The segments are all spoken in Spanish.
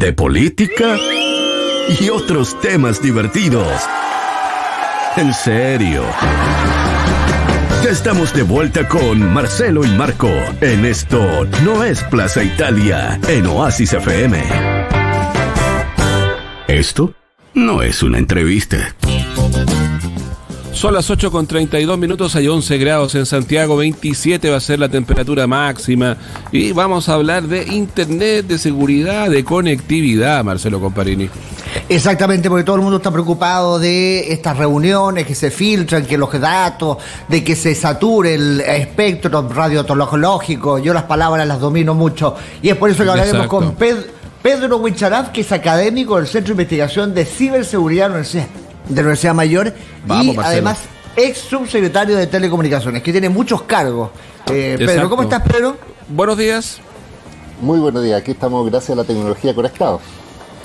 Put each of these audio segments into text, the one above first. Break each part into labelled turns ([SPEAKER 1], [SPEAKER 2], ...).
[SPEAKER 1] de política y otros temas divertidos. En serio. Estamos de vuelta con Marcelo y Marco en esto no es Plaza Italia en Oasis FM. Esto no es una entrevista.
[SPEAKER 2] Son las 8 con 32 minutos, hay 11 grados en Santiago, 27 va a ser la temperatura máxima y vamos a hablar de internet, de seguridad, de conectividad, Marcelo Comparini.
[SPEAKER 3] Exactamente, porque todo el mundo está preocupado de estas reuniones que se filtran, que los datos, de que se sature el espectro radiotológico. Yo las palabras las domino mucho y es por eso que hablaremos con Pedro Huicharaf, que es académico del Centro de Investigación de Ciberseguridad de la Universidad Mayor y además ex subsecretario de Telecomunicaciones, que tiene muchos cargos. Eh, Pedro, ¿cómo estás, Pedro?
[SPEAKER 2] Buenos días.
[SPEAKER 4] Muy buenos días, aquí estamos gracias a la tecnología conectados.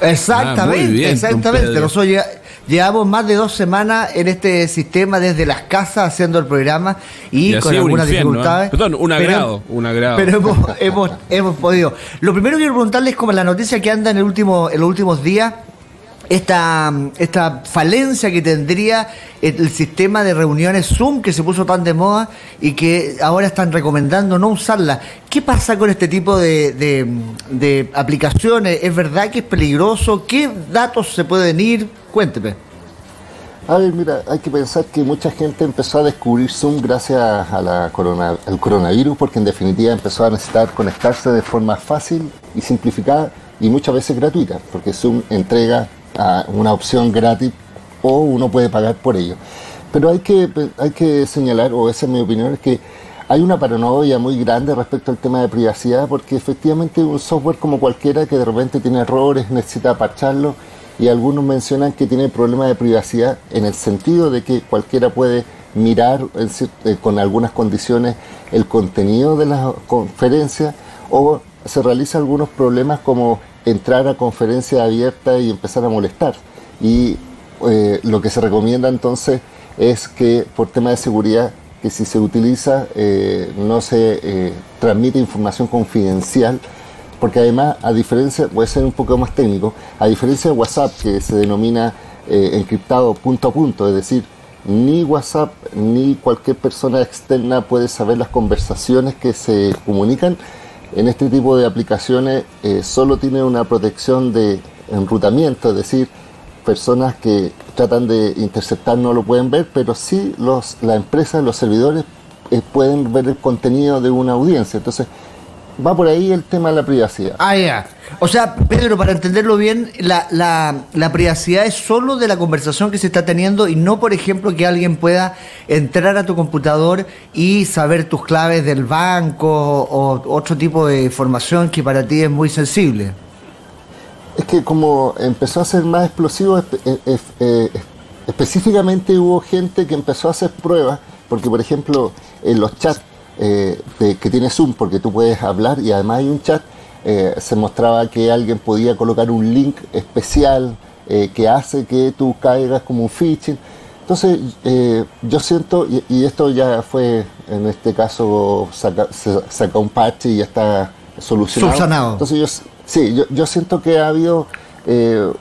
[SPEAKER 3] Exactamente, ah, exactamente. Nosotros llevamos más de dos semanas en este sistema desde las casas haciendo el programa y, con algunas ¿eh? dificultades.
[SPEAKER 2] Perdón, un agrado, un agrado.
[SPEAKER 3] Pero hemos, hemos, hemos, podido. Lo primero que quiero preguntarles es como la noticia que anda en, el último, en los últimos días esta, esta falencia que tendría el sistema de reuniones Zoom que se puso tan de moda y que ahora están recomendando no usarla. ¿Qué pasa con este tipo de, de, aplicaciones? ¿Es verdad que es peligroso? ¿Qué datos se pueden ir? Cuénteme.
[SPEAKER 4] A ver, mira, hay que pensar que mucha gente empezó a descubrir Zoom gracias a la corona, al coronavirus, porque en definitiva empezó a necesitar conectarse de forma fácil y simplificada y muchas veces gratuita, porque Zoom entrega una opción gratis o uno puede pagar por ello. Pero hay que, hay que señalar, o esa es mi opinión, es que hay una paranoia muy grande respecto al tema de privacidad porque efectivamente un software como cualquiera que de repente tiene errores, necesita parcharlo y algunos mencionan que tiene problemas de privacidad en el sentido de que cualquiera puede mirar eh, con algunas condiciones el contenido de la conferencia o se realiza algunos problemas como entrar a conferencia abierta y empezar a molestar. Y eh, lo que se recomienda entonces es que por tema de seguridad, que si se utiliza eh, no se eh, transmite información confidencial, porque además, a diferencia, puede ser un poco más técnico, a diferencia de WhatsApp, que se denomina encriptado punto a punto, es decir, ni WhatsApp ni cualquier persona externa puede saber las conversaciones que se comunican, en este tipo de aplicaciones eh, solo tiene una protección de enrutamiento, es decir, personas que tratan de interceptar no lo pueden ver, pero sí los, la empresa, los servidores eh, pueden ver el contenido de una audiencia. Entonces, va por ahí el tema de la privacidad.
[SPEAKER 3] Ah, ya. O sea, Pedro, para entenderlo bien, la, la, la, privacidad es solo de la conversación que se está teniendo y no, por ejemplo, que alguien pueda entrar a tu computador y saber tus claves del banco o otro tipo de información que para ti es muy sensible.
[SPEAKER 4] Es que como empezó a ser más explosivo, eh, eh, específicamente hubo gente que empezó a hacer pruebas, porque por ejemplo en los chats eh, que tiene Zoom, porque tú puedes hablar y además hay un chat, eh, se mostraba que alguien podía colocar un link especial eh, que hace que tú caigas como un phishing. Entonces, yo siento, y, esto ya fue, en este caso, saca, se saca un parche y ya está solucionado. Entonces, yo, sí, yo, yo siento que ha habido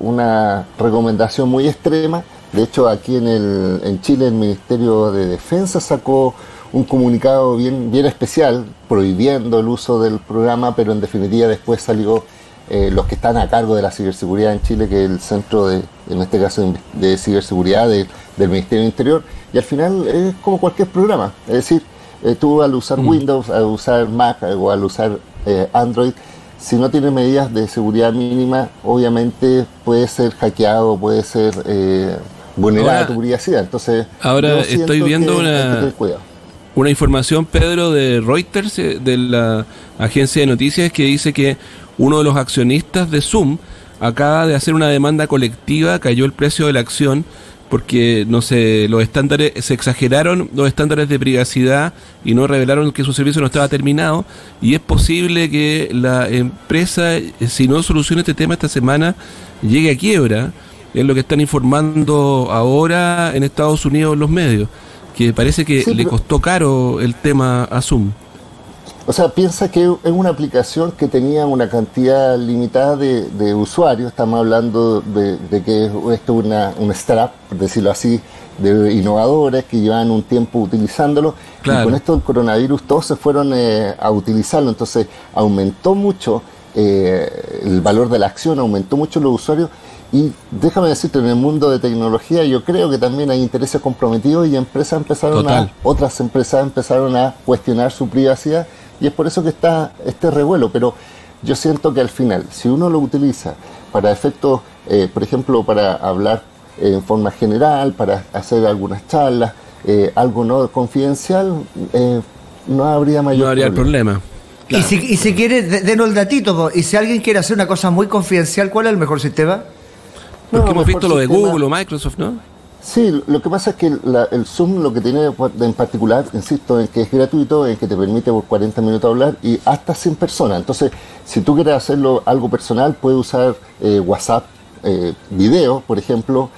[SPEAKER 4] una recomendación muy extrema. De hecho, aquí en, el, en Chile el Ministerio de Defensa sacó un comunicado bien, bien especial prohibiendo el uso del programa, pero en definitiva después salió eh, los que están a cargo de la ciberseguridad en Chile, que es el centro de, en este caso, de ciberseguridad del Ministerio del Interior, y al final es como cualquier programa, es decir, eh, tú al usar mm. Windows, al usar Mac o al usar eh, Android, si no tiene medidas de seguridad mínima, obviamente puede ser hackeado, puede ser vulnerada tu privacidad. Entonces,
[SPEAKER 2] ahora estoy viendo una, una información, Pedro, de Reuters, eh, de la agencia de noticias, que dice que uno de los accionistas de Zoom acaba de hacer una demanda colectiva, cayó el precio de la acción porque no sé, los estándares se exageraron los estándares de privacidad y no revelaron que su servicio no estaba terminado y es posible que la empresa eh, si no soluciona este tema esta semana llegue a quiebra, es lo que están informando ahora en Estados Unidos los medios que parece que le costó caro el tema a Zoom.
[SPEAKER 4] O sea, piensa que es una aplicación que tenía una cantidad limitada de, usuarios. Estamos hablando de, que esto es una, una startup, por decirlo así, de innovadores que llevan un tiempo utilizándolo. Y con esto del coronavirus todos se fueron eh, a utilizarlo. Entonces aumentó mucho eh, el valor de la acción, aumentó mucho los usuarios. Y déjame decirte, en el mundo de tecnología yo creo que también hay intereses comprometidos y empresas empezaron a, otras empresas empezaron a cuestionar su privacidad y es por eso que está este revuelo. Pero yo siento que al final, si uno lo utiliza para efectos, eh, por ejemplo, para hablar en forma general, para hacer algunas charlas, eh, algo no confidencial, eh, no habría mayor
[SPEAKER 2] no habría problema.
[SPEAKER 3] Y, si, y si quiere, denos el datito, y si alguien quiere hacer una cosa muy confidencial, ¿cuál es el mejor sistema?
[SPEAKER 2] Porque hemos visto lo de Google o Microsoft, ¿no?
[SPEAKER 4] Sí, lo que pasa es que el Zoom lo que tiene en particular, insisto, en que es gratuito, en que te permite por 40 minutos hablar y hasta 100 personas. Entonces, si tú quieres hacerlo algo personal, puedes usar eh, WhatsApp, eh, video, por ejemplo,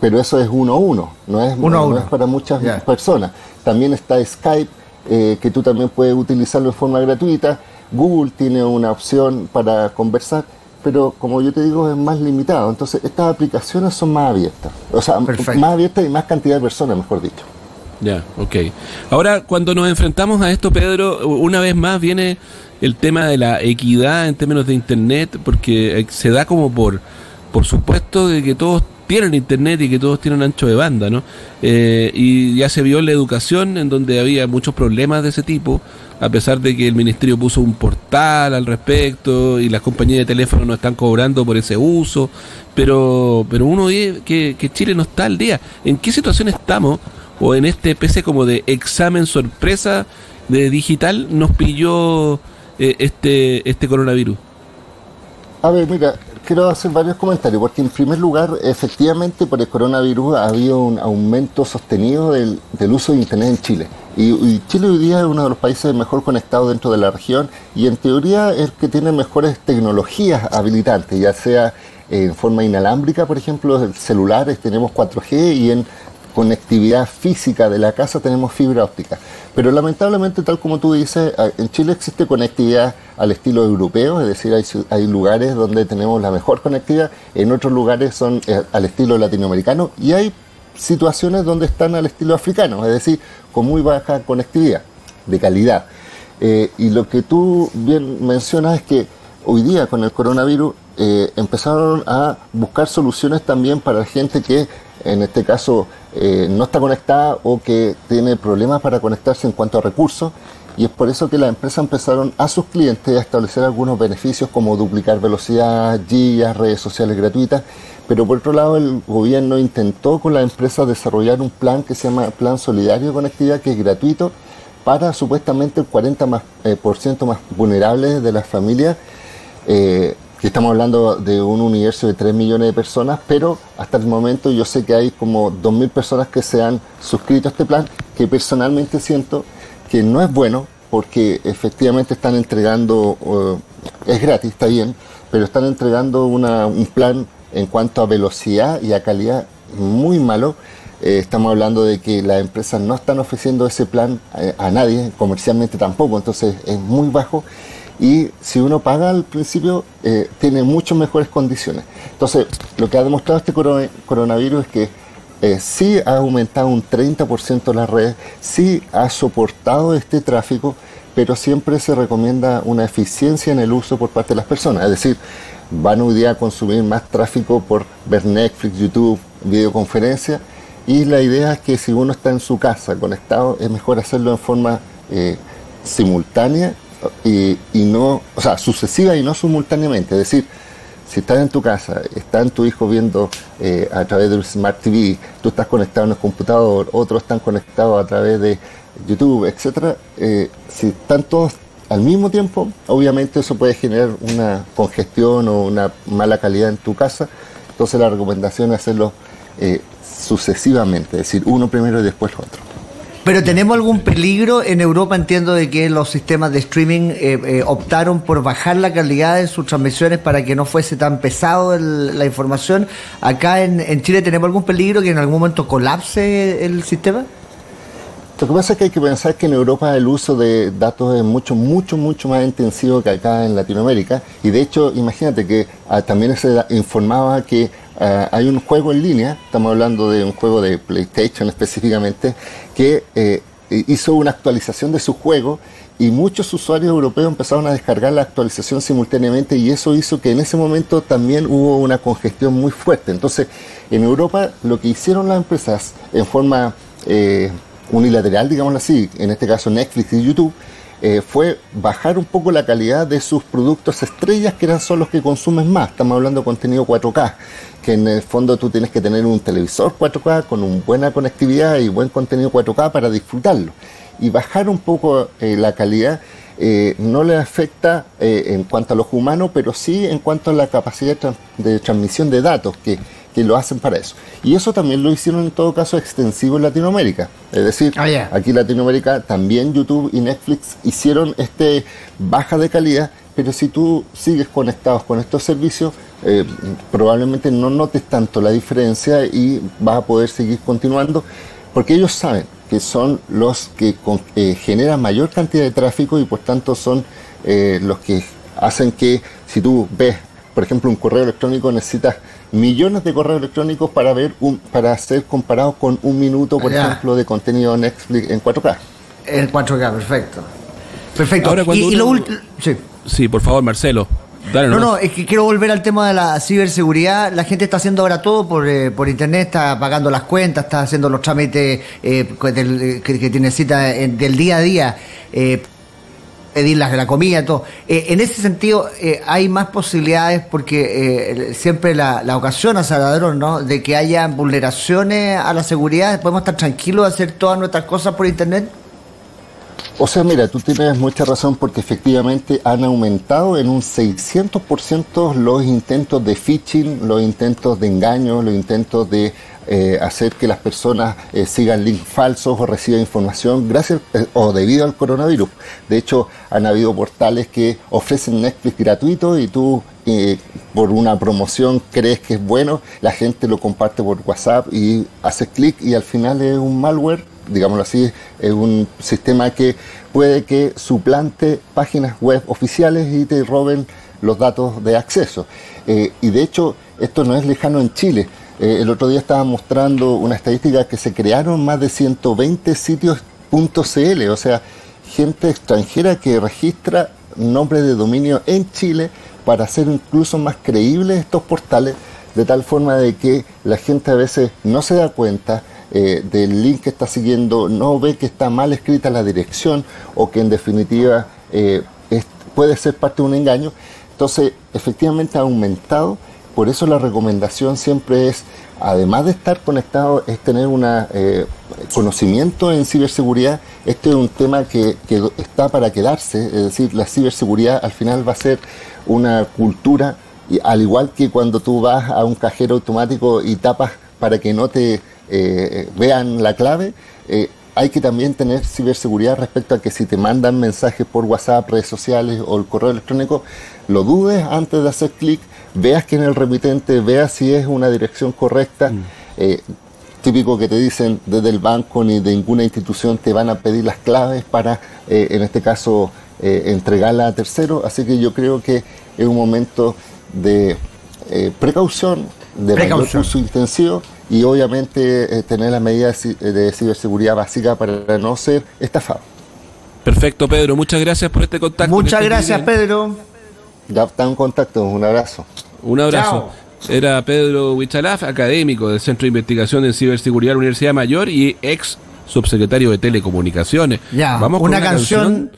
[SPEAKER 4] pero eso es uno a uno, no es, uno para muchas personas. También está Skype, eh, que tú también puedes utilizarlo en forma gratuita. Google tiene una opción para conversar, pero como yo te digo, es más limitado. Entonces, estas aplicaciones son más abiertas. O sea, más abiertas y más cantidad de personas, mejor dicho.
[SPEAKER 2] Ya, ok. Ahora, cuando nos enfrentamos a esto, Pedro, una vez más viene el tema de la equidad en términos de Internet, porque se da como por, por supuesto de que todos tienen internet y que todos tienen ancho de banda, ¿no? Eh, y ya se vio la educación en donde había muchos problemas de ese tipo, a pesar de que el ministerio puso un portal al respecto y las compañías de teléfono no están cobrando por ese uso, pero, pero uno ve que, Chile no está al día. ¿En qué situación estamos? O en este especie como de examen sorpresa de digital nos pilló eh, este, este coronavirus.
[SPEAKER 4] A ver, mira, quiero hacer varios comentarios, porque en primer lugar, efectivamente, por el coronavirus ha habido un aumento sostenido del, uso de Internet en Chile. Y, Chile hoy día es uno de los países mejor conectados dentro de la región y en teoría es el que tiene mejores tecnologías habilitantes, ya sea en forma inalámbrica, por ejemplo, celulares tenemos 4G y en conectividad física de la casa tenemos fibra óptica. Pero lamentablemente, tal como tú dices, en Chile existe conectividad al estilo europeo, es decir, hay, lugares donde tenemos la mejor conectividad, en otros lugares son eh, al estilo latinoamericano y hay situaciones donde están al estilo africano, es decir, con muy baja conectividad de calidad. Eh, y lo que tú bien mencionas es que hoy día con el coronavirus eh, empezaron a buscar soluciones también para gente que en este caso eh, no está conectada o que tiene problemas para conectarse en cuanto a recursos. Y es por eso que las empresas empezaron a sus clientes a establecer algunos beneficios como duplicar velocidad, guías, redes sociales gratuitas. Pero por otro lado, el gobierno intentó con las empresas desarrollar un plan que se llama Plan Solidario de Conectividad, que es gratuito para supuestamente el 40% más, eh, por ciento más vulnerables de las familias. Eh, estamos hablando de un universo de 3 millones de personas, pero hasta el momento yo sé que hay como 2.000 personas que se han suscrito a este plan, que personalmente siento que no es bueno, porque efectivamente están entregando, eh, es gratis, está bien, pero están entregando un plan en cuanto a velocidad y a calidad muy malo. Eh, estamos hablando de que las empresas no están ofreciendo ese plan eh, a nadie, comercialmente tampoco, entonces es muy bajo y si uno paga al principio eh, tiene muchas mejores condiciones. Entonces, lo que ha demostrado este coronavirus es que eh, sí ha aumentado un 30% la red, sí ha soportado este tráfico, pero siempre se recomienda una eficiencia en el uso por parte de las personas. Es decir, van hoy día a consumir más tráfico por ver Netflix, YouTube, videoconferencia, y la idea es que si uno está en su casa conectado, es mejor hacerlo en forma eh, simultánea y, no, o sea, sucesiva y no simultáneamente. Es decir, si estás en tu casa, está tu hijo viendo eh, a través del Smart TV, tú estás conectado en el computador, otros están conectados a través de YouTube, etcétera, eh, si están todos al mismo tiempo, obviamente eso puede generar una congestión o una mala calidad en tu casa. Entonces la recomendación es hacerlo eh, sucesivamente, es decir, uno primero y después otro.
[SPEAKER 3] Pero tenemos algún peligro en Europa, entiendo de que los sistemas de streaming eh, eh, optaron por bajar la calidad de sus transmisiones para que no fuese tan pesado la información. Acá en, Chile tenemos algún peligro que en algún momento colapse el sistema.
[SPEAKER 4] Lo que pasa es que hay que pensar que en Europa el uso de datos es mucho, mucho, mucho más intensivo que acá en Latinoamérica. Y de hecho, imagínate que ah, también se informaba que ah, hay un juego en línea, estamos hablando de un juego de PlayStation específicamente, que eh, hizo una actualización de su juego y muchos usuarios europeos empezaron a descargar la actualización simultáneamente y eso hizo que en ese momento también hubo una congestión muy fuerte. Entonces, en Europa lo que hicieron las empresas en forma... Eh, unilateral, digamos así, en este caso Netflix y YouTube, eh, fue bajar un poco la calidad de sus productos estrellas, que eran son los que consumen más. Estamos hablando de contenido 4K, que en el fondo tú tienes que tener un televisor 4K con una buena conectividad y buen contenido 4K para disfrutarlo. Y bajar un poco eh, la calidad eh, no le afecta en cuanto a los humanos, pero sí en cuanto a la capacidad de transmisión de datos, que que lo hacen para eso. Y eso también lo hicieron en todo caso extensivo en Latinoamérica. Es decir, ah, aquí en Latinoamérica también YouTube y Netflix hicieron este baja de calidad, pero si tú sigues conectados con estos servicios, eh, probablemente no notes tanto la diferencia y vas a poder seguir continuando, porque ellos saben que son los que eh, generan mayor cantidad de tráfico y por tanto son eh, los que hacen que si tú ves, por ejemplo, un correo electrónico necesitas millones de correos electrónicos para ver un, para ser comparados con un minuto, por ejemplo, de contenido Netflix en 4K.
[SPEAKER 3] En 4K, perfecto. Perfecto.
[SPEAKER 2] Ahora, y, lo sí. sí, por favor, Marcelo.
[SPEAKER 3] Dale no, no, es que quiero volver al tema de la ciberseguridad. La gente está haciendo ahora todo por, eh, por internet, está pagando las cuentas, está haciendo los trámites eh, que, que, que, necesita del día a día. Eh, pedir las, la comida, todo. Eh, en ese sentido, eh, hay más posibilidades porque eh, siempre la, la ocasión, Salvador, ¿no? De que haya vulneraciones a la seguridad. ¿Podemos estar tranquilos de hacer todas nuestras cosas por Internet?
[SPEAKER 4] O sea, mira, tú tienes mucha razón porque efectivamente han aumentado en un 600% los intentos de phishing, los intentos de engaño, los intentos de eh, hacer que las personas eh, sigan links falsos o reciban información gracias eh, o debido al coronavirus. De hecho, han habido portales que ofrecen Netflix gratuito y tú por una promoción crees que es bueno, la gente lo comparte por WhatsApp y hace clic y al final es un malware digámoslo así, es un sistema que puede que suplante páginas web oficiales y te roben los datos de acceso. Eh, y de hecho, esto no es lejano en Chile. Eh, el otro día estaba mostrando una estadística que se crearon más de 120 sitios .cl, o sea, gente extranjera que registra nombre de dominio en Chile para hacer incluso más creíbles estos portales, de tal forma de que la gente a veces no se da cuenta, eh, del link que está siguiendo no ve que está mal escrita la dirección o que en definitiva eh, puede ser parte de un engaño. Entonces, efectivamente ha aumentado. Por eso la recomendación siempre es, además de estar conectado, es tener un eh, conocimiento en ciberseguridad. Este es un tema que, que está para quedarse. Es decir, la ciberseguridad al final va a ser una cultura, al igual que cuando tú vas a un cajero automático y tapas para que no te eh, vean la clave, eh, hay que también tener ciberseguridad respecto a que si te mandan mensajes por WhatsApp, redes sociales o el correo electrónico, lo dudes antes de hacer clic, veas que en el remitente, veas si es una dirección correcta. Mm. Eh, típico que te dicen desde el banco ni de ninguna institución te van a pedir las claves para, en este caso, entregarla a tercero. Así que yo creo que es un momento de precaución, de precaución. uso intensivo y obviamente eh, tener las medidas de ciberseguridad básica para no ser estafado.
[SPEAKER 2] Perfecto, Pedro. Muchas gracias por este contacto.
[SPEAKER 3] Muchas gracias, Pedro.
[SPEAKER 4] Ya está en contacto. Un abrazo.
[SPEAKER 2] Un abrazo. Era Pedro Huichalaf, académico del Centro de Investigación en Ciberseguridad de la Universidad Mayor y ex subsecretario de Telecomunicaciones.
[SPEAKER 3] Ya, Vamos una con una canción